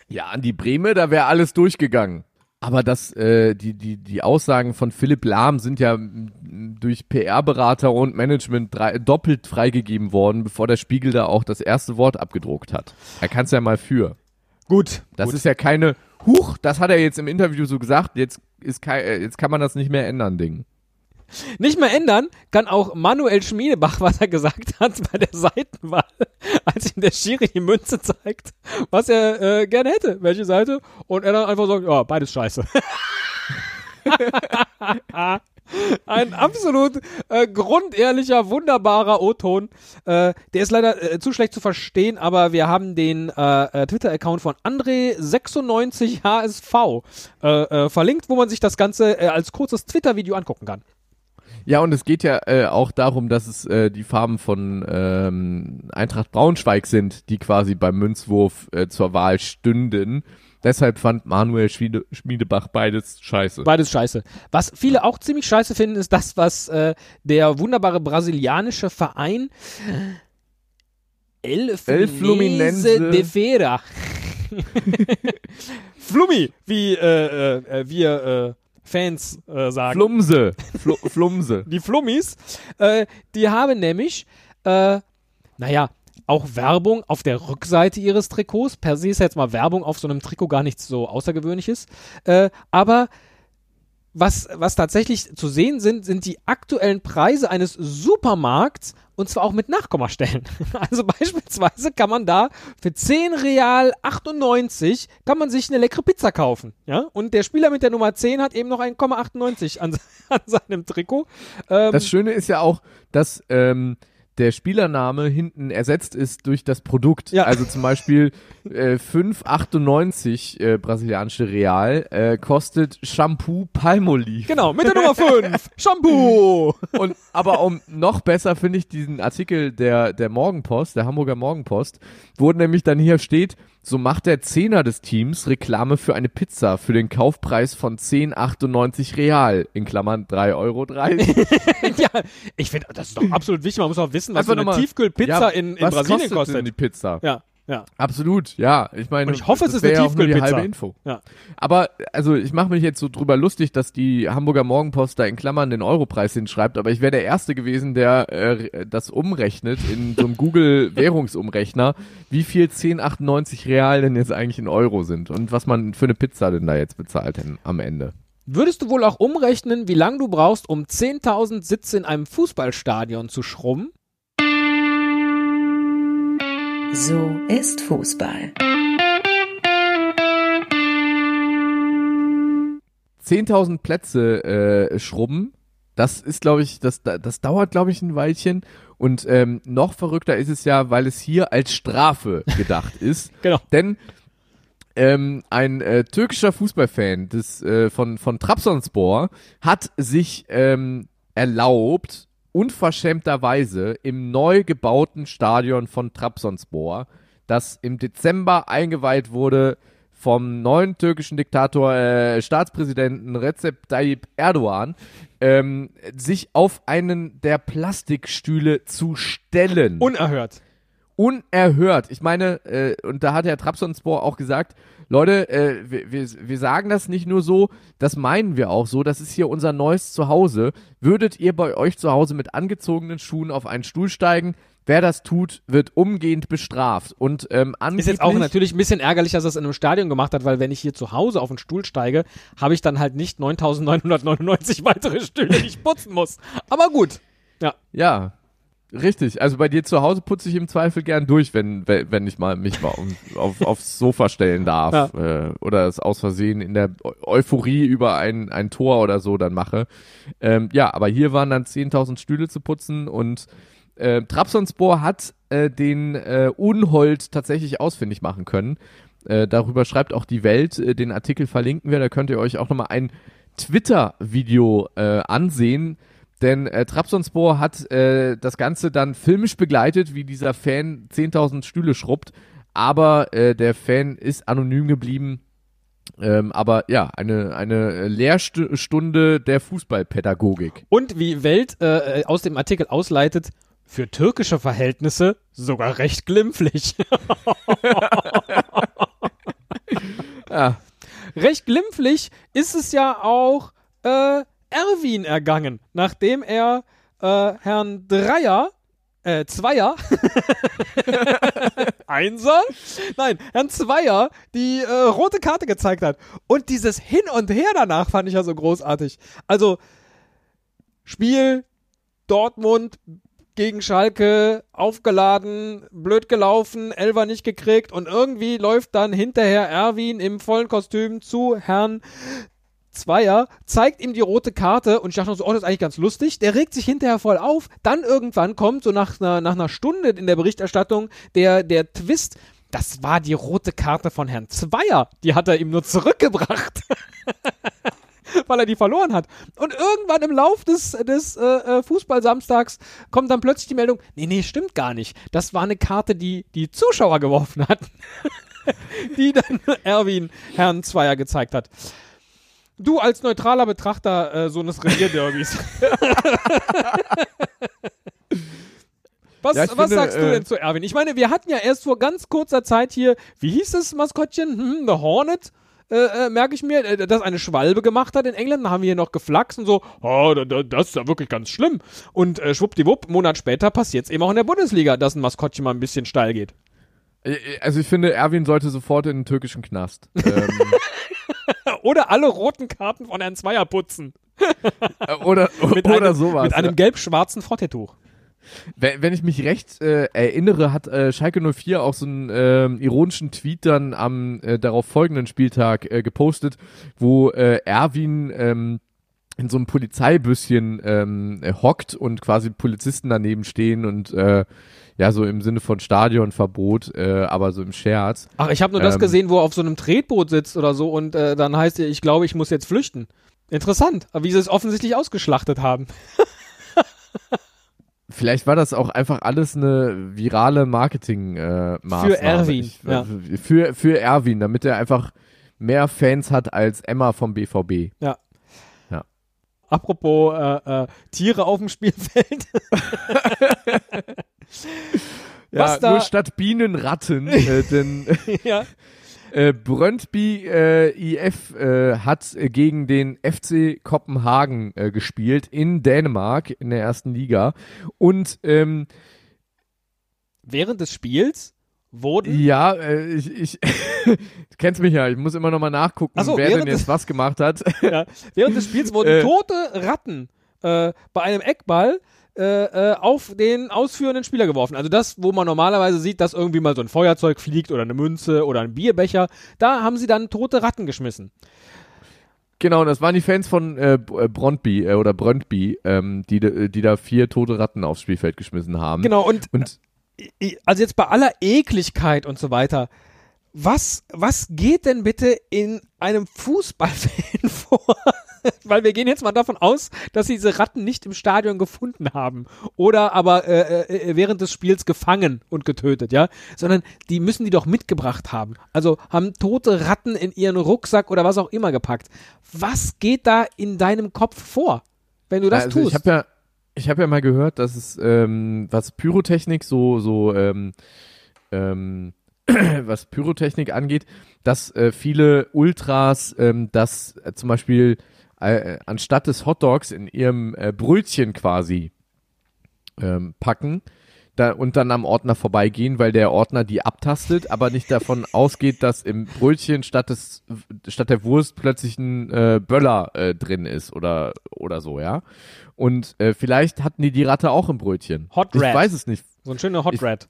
Ja, an die Breme, da wäre alles durchgegangen. Aber das, äh, die, die, die Aussagen von Philipp Lahm sind ja durch PR-Berater und Management drei, doppelt freigegeben worden, bevor der Spiegel da auch das erste Wort abgedruckt hat. Er kann es ja mal für. Gut. Das gut. ist ja keine, huch, das hat er jetzt im Interview so gesagt, jetzt, ist kei, äh, jetzt kann man das nicht mehr ändern, Ding. Nicht mehr ändern kann auch Manuel Schmiedebach, was er gesagt hat bei der Seitenwahl, als ihm der Schiri die Münze zeigt, was er äh, gerne hätte, welche Seite, und er dann einfach sagt, ja, beides scheiße. Ein absolut äh, grundehrlicher, wunderbarer O-Ton. Äh, der ist leider äh, zu schlecht zu verstehen, aber wir haben den äh, äh, Twitter-Account von André96HSV äh, verlinkt, wo man sich das Ganze als kurzes Twitter-Video angucken kann. Ja, und es geht ja äh, auch darum, dass es äh, die Farben von ähm, Eintracht Braunschweig sind, die quasi beim Münzwurf äh, zur Wahl stünden. Deshalb fand Manuel Schmiede, Schmiedebach beides scheiße. Beides scheiße. Was viele auch ziemlich scheiße finden, ist das, was äh, der wunderbare brasilianische Verein El Fluminense de Feira Flummi, wie äh, äh, wir äh, Fans äh, sagen. Flumse. Fl Flumse. die Flummis, äh, die haben nämlich, äh, naja, auch Werbung auf der Rückseite ihres Trikots. Per se ist jetzt mal Werbung auf so einem Trikot gar nichts so Außergewöhnliches. Äh, aber was, was tatsächlich zu sehen sind, sind die aktuellen Preise eines Supermarkts und zwar auch mit Nachkommastellen. Also beispielsweise kann man da für 10 Real 98 kann man sich eine leckere Pizza kaufen. Ja? Und der Spieler mit der Nummer 10 hat eben noch 1,98 an, an seinem Trikot. Ähm, Das Schöne ist ja auch, dass ähm, der Spielername hinten ersetzt ist durch das Produkt. Ja. Also zum Beispiel äh, 5,98 äh, brasilianische Real äh, kostet Shampoo Palmolive. genau, mit der Nummer 5. Shampoo. Und aber um noch besser finde ich diesen Artikel der der Morgenpost, der Hamburger Morgenpost, wo nämlich dann hier steht, so macht der Zehner des Teams Reklame für eine Pizza für den Kaufpreis von 10,98 Real in Klammern 3,30 Euro. ja, ich finde, das ist doch absolut wichtig. Man muss auch wissen, was Einfach so eine Tiefkühlpizza Ja, in, in Brasilien kostet kostet. denn die Pizza? Ja, ja. Absolut, ja. Ich meine, Und ich hoffe, es ist eine ja nur die Tiefkühlpizza. halbe Info. Ja. Aber also ich mache mich jetzt so drüber lustig, dass die Hamburger Morgenpost da in Klammern den Europreis hinschreibt, aber ich wäre der Erste gewesen, der äh, das umrechnet in so einem Google Währungsumrechner, wie viel 10,98 Real denn jetzt eigentlich in Euro sind und was man für eine Pizza denn da jetzt bezahlt denn am Ende. Würdest du wohl auch umrechnen, wie lange du brauchst, um 10.000 Sitze in einem Fußballstadion zu schrubben? So ist Fußball. 10.000 Plätze äh, schrubben. Das ist, glaube ich, das, das dauert, glaube ich, ein Weilchen. Und ähm, noch verrückter ist es ja, weil es hier als Strafe gedacht ist. Genau. Denn ähm, ein äh, türkischer Fußballfan des, äh, von, von Trabzonspor hat sich ähm, erlaubt, unverschämterweise im neu gebauten Stadion von Trabzonspor, das im Dezember eingeweiht wurde vom neuen türkischen Diktator, äh, Staatspräsidenten Recep Tayyip Erdogan, ähm, sich auf einen der Plastikstühle zu stellen Unerhört. Unerhört. Ich meine, äh, und da hat Herr Trabzonspor auch gesagt, Leute, äh, wir, wir, wir sagen das nicht nur so, das meinen wir auch so, das ist hier unser neues Zuhause. Würdet ihr bei euch zu Hause mit angezogenen Schuhen auf einen Stuhl steigen? Wer das tut, wird umgehend bestraft. Und ähm, Ist jetzt auch natürlich ein bisschen ärgerlich, dass er es in einem Stadion gemacht hat, weil wenn ich hier zu Hause auf den Stuhl steige, habe ich dann halt nicht 9.999 weitere Stühle, die ich putzen muss. Aber gut. Ja. Ja, richtig. Also bei dir zu Hause putze ich im Zweifel gern durch, wenn, wenn, ich mal mich mal um, auf, aufs Sofa stellen darf. Äh, oder es aus Versehen in der Eu- Euphorie über ein, ein Tor oder so dann mache. Ähm, ja, aber hier waren dann 10.000 Stühle zu putzen und äh, Trabzonspor hat äh, den äh, Unhold tatsächlich ausfindig machen können. Äh, darüber schreibt auch die Welt. Äh, den Artikel verlinken wir. Da könnt ihr euch auch nochmal ein Twitter-Video äh, ansehen. Denn äh, Trabzonspor hat äh, das Ganze dann filmisch begleitet, wie dieser Fan 10.000 Stühle schrubbt. Aber äh, der Fan ist anonym geblieben. Ähm, aber ja, eine, eine Lehrstunde der Fußballpädagogik. Und wie Welt äh, äh, aus dem Artikel ausleitet, für türkische Verhältnisse sogar recht glimpflich. Ja, recht glimpflich ist es ja auch äh, Erwin ergangen, nachdem er äh, Herrn Dreier, äh, Zweier, Einser? Nein, Herrn Zweier die äh, rote Karte gezeigt hat. Und dieses Hin und Her danach fand ich ja so großartig. Also, Spiel Dortmund gegen Schalke aufgeladen, blöd gelaufen, Elfer nicht gekriegt und irgendwie läuft dann hinterher Erwin im vollen Kostüm zu Herrn Zweier, zeigt ihm die rote Karte und ich dachte so, oh, das ist eigentlich ganz lustig. Der regt sich hinterher voll auf. Dann irgendwann kommt so nach einer, nach einer Stunde in der Berichterstattung der, der Twist. Das war die rote Karte von Herrn Zweier. Die hat er ihm nur zurückgebracht. weil er die verloren hat. Und irgendwann im Lauf des, des äh, äh, Fußballsamstags kommt dann plötzlich die Meldung, nee, nee, stimmt gar nicht. Das war eine Karte, die die Zuschauer geworfen hatten. die dann Erwin Herrn Zweier gezeigt hat. Du als neutraler Betrachter äh, so eines Revierderbys. Was, Ja, was finde, sagst du äh, denn zu Erwin? Ich meine, wir hatten ja erst vor ganz kurzer Zeit hier, wie hieß das Maskottchen? Hm, The Hornet. Äh, äh, merke ich mir, äh, das eine Schwalbe gemacht hat in England, da haben wir hier noch geflaxt und so, oh, da, da, das ist ja wirklich ganz schlimm. Und äh, schwuppdiwupp, einen Monat später passiert es eben auch in der Bundesliga, dass ein Maskottchen mal ein bisschen steil geht. Äh, Also ich finde, Erwin sollte sofort in den türkischen Knast. ähm, Oder alle roten Karten von Herrn Zweier putzen. äh, oder Mit oder einem, sowas. Mit einem gelb-schwarzen Frottetuch. Wenn, wenn ich mich recht äh, erinnere, hat äh, Schalke 04 auch so einen ähm, ironischen Tweet dann am äh, darauf folgenden Spieltag äh, gepostet, wo äh, Erwin ähm, in so einem Polizeibüsschen ähm, äh, hockt und quasi Polizisten daneben stehen und äh, ja, so im Sinne von Stadionverbot, äh, aber so im Scherz. Ach, ich habe nur das Ähm. gesehen, wo er auf so einem Tretboot sitzt oder so und äh, dann heißt er, ich glaube, ich muss jetzt flüchten. Interessant, wie sie es offensichtlich ausgeschlachtet haben. Vielleicht war das auch einfach alles eine virale Marketing-Maßnahme. Für Erwin, Ich, ja. Für, für Erwin, damit er einfach mehr Fans hat als Emma vom BVB. Apropos äh, äh, Tiere auf dem Spielfeld. Ja, da- nur statt Bienen Ratten, äh, denn ja. äh, Brøndby äh, IF äh, hat gegen den FC Kopenhagen gespielt in Dänemark in der ersten Liga und ähm, Während des Spiels wurden ja, äh, ich, ich du kennst mich ja, ich muss immer noch mal nachgucken, Ach so, wer denn jetzt was gemacht hat. ja, während des Spiels wurden Äh. tote Ratten äh, bei einem Eckball äh, auf den ausführenden Spieler geworfen. Also das, wo man normalerweise sieht, dass irgendwie mal so ein Feuerzeug fliegt oder eine Münze oder ein Bierbecher, da haben sie dann tote Ratten geschmissen. Genau, das waren die Fans von äh, B- äh, oder Brøndby, ähm, die, die da vier tote Ratten aufs Spielfeld geschmissen haben. Genau, und Und also jetzt bei aller Ekligkeit und so weiter, was, was geht denn bitte in einem Fußballfan vor? Weil wir gehen jetzt mal davon aus, dass sie diese Ratten nicht im Stadion gefunden haben oder aber äh, äh, während des Spiels gefangen und getötet, ja, sondern die müssen die doch mitgebracht haben. Also haben tote Ratten in ihren Rucksack oder was auch immer gepackt. Was geht da in deinem Kopf vor, wenn du das also tust? ich habe ja, ich habe ja mal gehört, dass es ähm, was Pyrotechnik so so ähm, ähm, was Pyrotechnik angeht, dass äh, viele Ultras ähm, das äh, zum Beispiel äh, anstatt des Hotdogs in ihrem äh, Brötchen quasi ähm, packen da, und dann am Ordner vorbeigehen, weil der Ordner die abtastet, aber nicht davon ausgeht, dass im Brötchen statt des statt der Wurst plötzlich ein äh, Böller äh, drin ist oder oder so, ja. Und äh, vielleicht hatten die die Ratte auch im Brötchen. Hot ich Rat. weiß es nicht. so ein schöner Hot ich- Rat.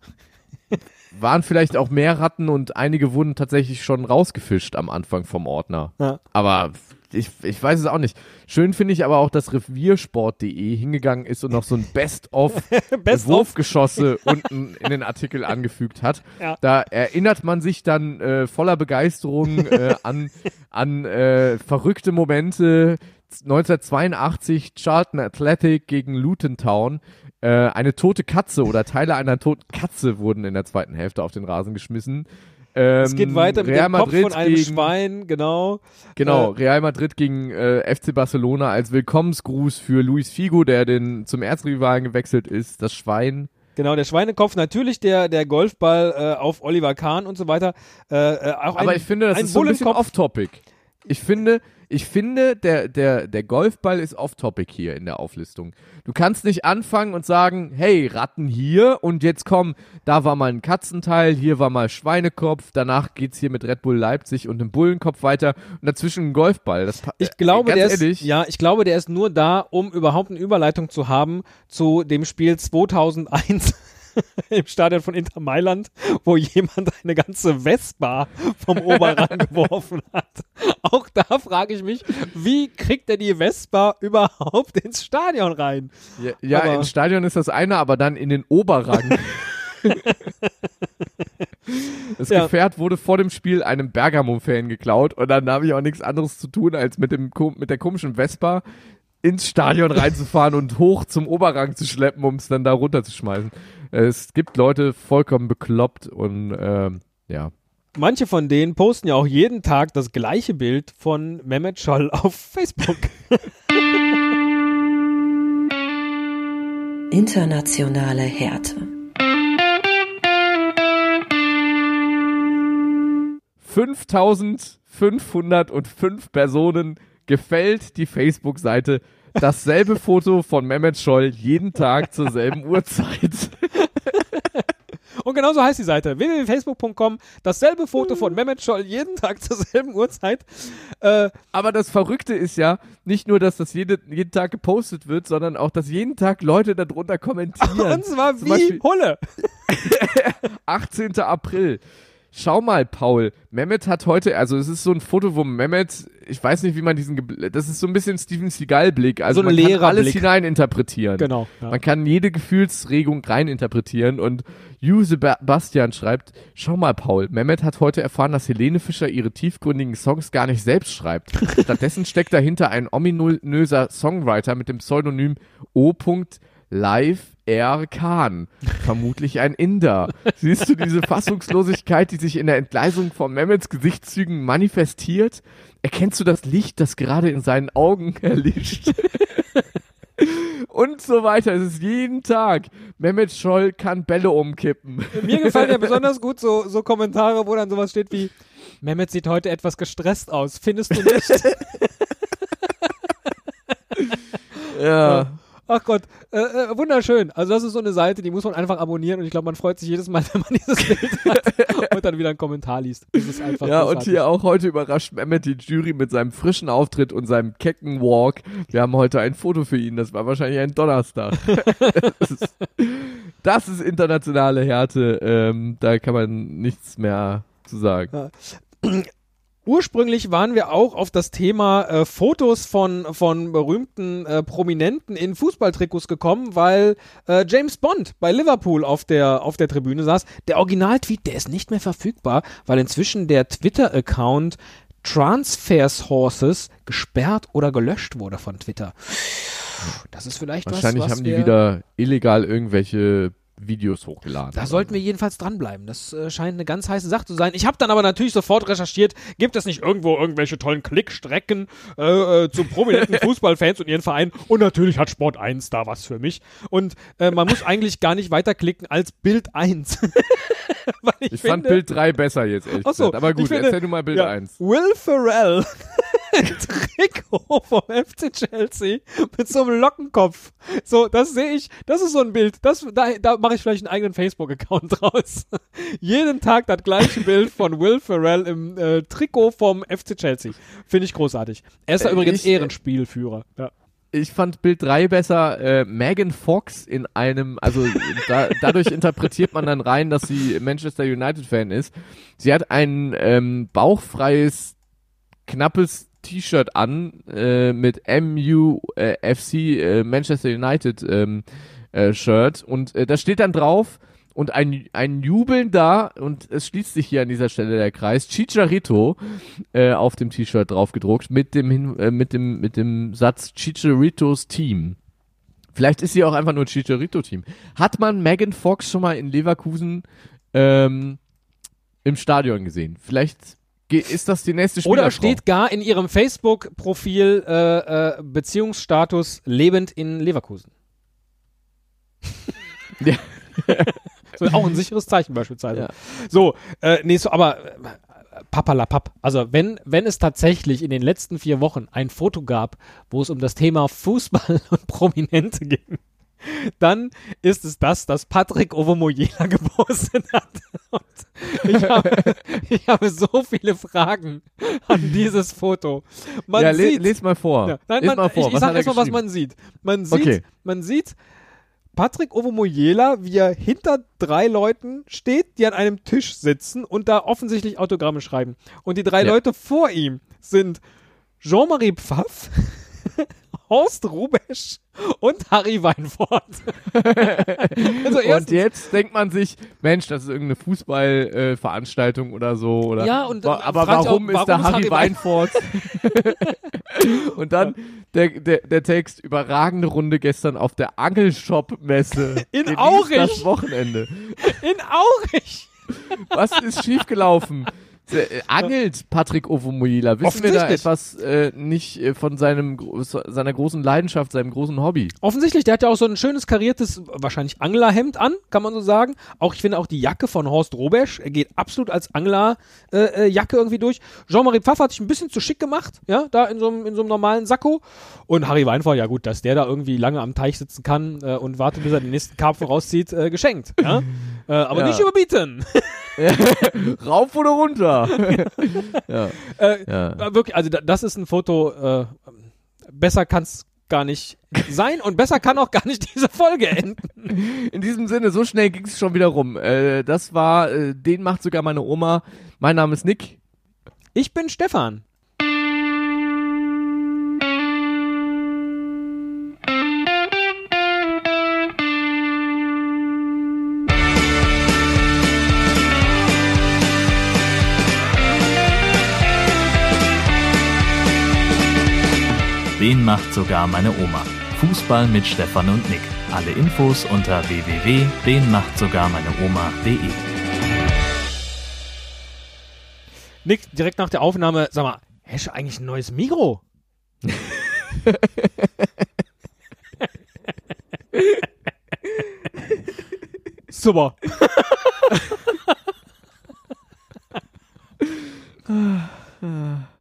Waren vielleicht auch mehr Ratten und einige wurden tatsächlich schon rausgefischt am Anfang vom Ordner. Ja. Aber ich, ich weiß es auch nicht. Schön finde ich aber auch, dass reviersport.de hingegangen ist und noch so ein Best-of Best of. Wurfgeschosse unten in den Artikel angefügt hat. Ja. Da erinnert man sich dann äh, voller Begeisterung äh, an, an äh, verrückte Momente. 1982 Charlton Athletic gegen Luton Town. Äh, eine tote Katze oder Teile einer toten Katze wurden in der zweiten Hälfte auf den Rasen geschmissen. Ähm, Es geht weiter mit Real dem Kopf Madrid von einem gegen, Schwein, genau. Genau, Äh, Real Madrid gegen äh, FC Barcelona als Willkommensgruß für Luis Figo, der den zum Erzrivalen gewechselt ist, das Schwein. Genau, der Schweinekopf, natürlich der, der Golfball äh, auf Oliver Kahn und so weiter. Äh, äh, auch Aber ein, ich finde, das ist so ein bisschen off-topic. Ich finde, ich finde, der, der, der Golfball ist off-topic hier in der Auflistung. Du kannst nicht anfangen und sagen, hey, Ratten hier und jetzt komm, da war mal ein Katzenteil, hier war mal Schweinekopf, danach geht's hier mit Red Bull Leipzig und dem Bullenkopf weiter und dazwischen ein Golfball. Das, Ich glaube, äh, der ganz ist, ehrlich, ja, ich glaube, der ist nur da, um überhaupt eine Überleitung zu haben zu dem Spiel 2001 im Stadion von Inter Mailand, wo jemand eine ganze Vespa vom Oberrang geworfen hat. Auch da frage ich mich, wie kriegt er die Vespa überhaupt ins Stadion rein? Ja, ja Aber- ins Stadion ist das eine, aber dann in den Oberrang. das Ja. Gefährt wurde vor dem Spiel einem Bergamo-Fan geklaut und dann habe ich auch nichts anderes zu tun, als mit, dem, mit der komischen Vespa ins Stadion reinzufahren und hoch zum Oberrang zu schleppen, um es dann da runterzuschmeißen. Es gibt Leute vollkommen bekloppt und äh, ja. Manche von denen posten ja auch jeden Tag das gleiche Bild von Mehmet Scholl auf Facebook. Internationale Härte. Fünftausendfünfhundertfünf Personen gefällt die Facebook-Seite. Dasselbe Foto von Mehmet Scholl jeden Tag zur selben Uhrzeit. Und genauso heißt die Seite www.facebook.com. Dasselbe Foto von Mehmet Scholl jeden Tag zur selben Uhrzeit. Äh, Aber das Verrückte ist ja nicht nur, dass das jede, jeden Tag gepostet wird, sondern auch, dass jeden Tag Leute darunter kommentieren. und zwar Zum wie Beispiel- Hulle. 18. April. Schau mal, Paul. Mehmet hat heute, also es ist so ein Foto, wo Mehmet, ich weiß nicht, wie man diesen, das ist so ein bisschen Steven Seagal-Blick. Also So man kann alles hineininterpretieren. Genau. Ja. Man kann jede Gefühlsregung reininterpretieren und Ju Sebastian schreibt, schau mal, Paul, Mehmet hat heute erfahren, dass Helene Fischer ihre tiefgründigen Songs gar nicht selbst schreibt. Stattdessen steckt dahinter ein ominöser Songwriter mit dem Pseudonym O. Live R. Khan. Vermutlich ein Inder. Siehst du diese Fassungslosigkeit, die sich in der Entgleisung von Mehmets Gesichtszügen manifestiert? Erkennst du das Licht, das gerade in seinen Augen erlischt? Und so weiter. Es ist jeden Tag. Mehmet Scholl kann Bälle umkippen. Mir gefallen ja besonders gut so, so Kommentare, wo dann sowas steht wie Mehmet sieht heute etwas gestresst aus. Findest du nicht? Ja. Ach Gott, äh, äh, wunderschön. Also das ist so eine Seite, die muss man einfach abonnieren und ich glaube, man freut sich jedes Mal, wenn man dieses Bild hat und dann wieder einen Kommentar liest. Das ist einfach Ja, und großartig. hier auch heute überrascht Mehmet die Jury mit seinem frischen Auftritt und seinem kecken Walk. Wir haben heute ein Foto für ihn. Das war wahrscheinlich ein Donnerstag. das, ist, das ist internationale Härte. Ähm, da kann man nichts mehr zu sagen. Ursprünglich waren wir auch auf das Thema äh, Fotos von, von berühmten äh, Prominenten in Fußballtrikots gekommen, weil äh, James Bond bei Liverpool auf der, auf der Tribüne saß. Der Originaltweet, der ist nicht mehr verfügbar, weil inzwischen der Twitter-Account Transfers Horses gesperrt oder gelöscht wurde von Twitter. Das ist vielleicht Wahrscheinlich was, was haben die wieder illegal irgendwelche Videos hochgeladen. Da sollten wir jedenfalls dranbleiben. Das äh, scheint eine ganz heiße Sache zu sein. Ich habe dann aber natürlich sofort recherchiert, gibt es nicht irgendwo irgendwelche tollen Klickstrecken äh, äh, zu prominenten Fußballfans und ihren Vereinen? Und natürlich hat Sport 1 da was für mich. Und äh, man muss eigentlich gar nicht weiterklicken als Bild 1. Weil ich ich fand finde, Bild 3 besser jetzt, ehrlich Ach so, gesagt. Aber gut, finde- erzähl du mal Bild ja, 1. Will Ferrell. Trikot vom FC Chelsea mit so einem Lockenkopf. So, das sehe ich, das ist so ein Bild. Das, da da mache ich vielleicht einen eigenen Facebook-Account draus. Jeden Tag das gleiche Bild von Will Ferrell im äh, Trikot vom FC Chelsea. Finde ich großartig. Er ist da Äh, übrigens ich, äh, Ehrenspielführer. Ja. Ich fand Bild 3 besser. Äh, Megan Fox in einem, also da, dadurch interpretiert man dann rein, dass sie Manchester United-Fan ist. Sie hat ein ähm, bauchfreies, knappes T-Shirt an äh, mit MUFC äh, Manchester United ähm, äh, Shirt und äh, da steht dann drauf und ein, ein Jubeln da und es schließt sich hier an dieser Stelle der Kreis Chicharito äh, auf dem T-Shirt drauf gedruckt mit dem Hin äh, mit dem mit dem Satz Chicharitos Team. Vielleicht ist sie auch einfach nur Chicharito Team. Hat man Megan Fox schon mal in Leverkusen ähm, im Stadion gesehen? Vielleicht ist das die nächste Spielerfrau. Oder steht gar in ihrem Facebook-Profil äh, äh, Beziehungsstatus lebend in Leverkusen. Ja. so, auch ein sicheres Zeichen beispielsweise. Ja. So, äh, nee, so, aber äh, papalapap. Also wenn, wenn es tatsächlich in den letzten vier Wochen ein Foto gab, wo es um das Thema Fußball und Prominente ging, dann ist es das, das Patrick Ovomoyela gepostet hat. Und ich habe, ich habe so viele Fragen an dieses Foto. Man ja, sieht, les mal vor. ja, nein, man, mal vor. ich, ich was sag hat er erstmal, was man sieht. Man sieht, Okay. man sieht Patrick Ovomoyela, wie er hinter drei Leuten steht, die an einem Tisch sitzen und da offensichtlich Autogramme schreiben. Und die drei Ja. Leute vor ihm sind Jean-Marie Pfaff, Horst Rubesch und Harry Weinfurt. also Und jetzt denkt man sich, Mensch, das ist irgendeine Fußballveranstaltung äh, oder so. Oder, Ja, und Wa- dann aber warum, auch, ist da warum ist Harry Harry Weinfurt? und dann der, der, der Text, überragende Runde gestern auf der Angelshop-Messe. In Genießt Aurich. das Wochenende. in Aurich. Was ist schiefgelaufen? Äh, Angelt Patrick Ovomoila? Wissen wir da etwas äh, nicht äh, von seinem seiner großen Leidenschaft, seinem großen Hobby? Offensichtlich, der hat ja auch so ein schönes kariertes, wahrscheinlich Anglerhemd an, kann man so sagen. Auch ich finde auch die Jacke von Horst Robesch er geht absolut als Anglerjacke äh, Jacke irgendwie durch. Jean-Marie Pfaff hat sich ein bisschen zu schick gemacht, ja, da in so einem in so einem normalen Sakko. Und Harry Weinfurt, ja gut, dass der da irgendwie lange am Teich sitzen kann äh, und wartet, bis er den nächsten Karpfen rauszieht, äh, geschenkt. Ja? Äh, aber Ja. nicht überbieten. Rauf oder runter? ja. äh, Ja. äh, Wirklich, also da, das ist ein Foto, äh, besser kann's gar nicht sein und besser kann auch gar nicht diese Folge enden. In diesem Sinne, so schnell ging es schon wieder rum. Äh, das war, äh, den macht sogar meine Oma. Mein Name ist Nick. Ich bin Stefan. Den macht sogar meine Oma. Fußball mit Stefan und Nick. Alle Infos unter www.denmachtsogarmeineoma.de. Nick, direkt nach der Aufnahme, sag mal, hast du eigentlich ein neues Mikro? Super.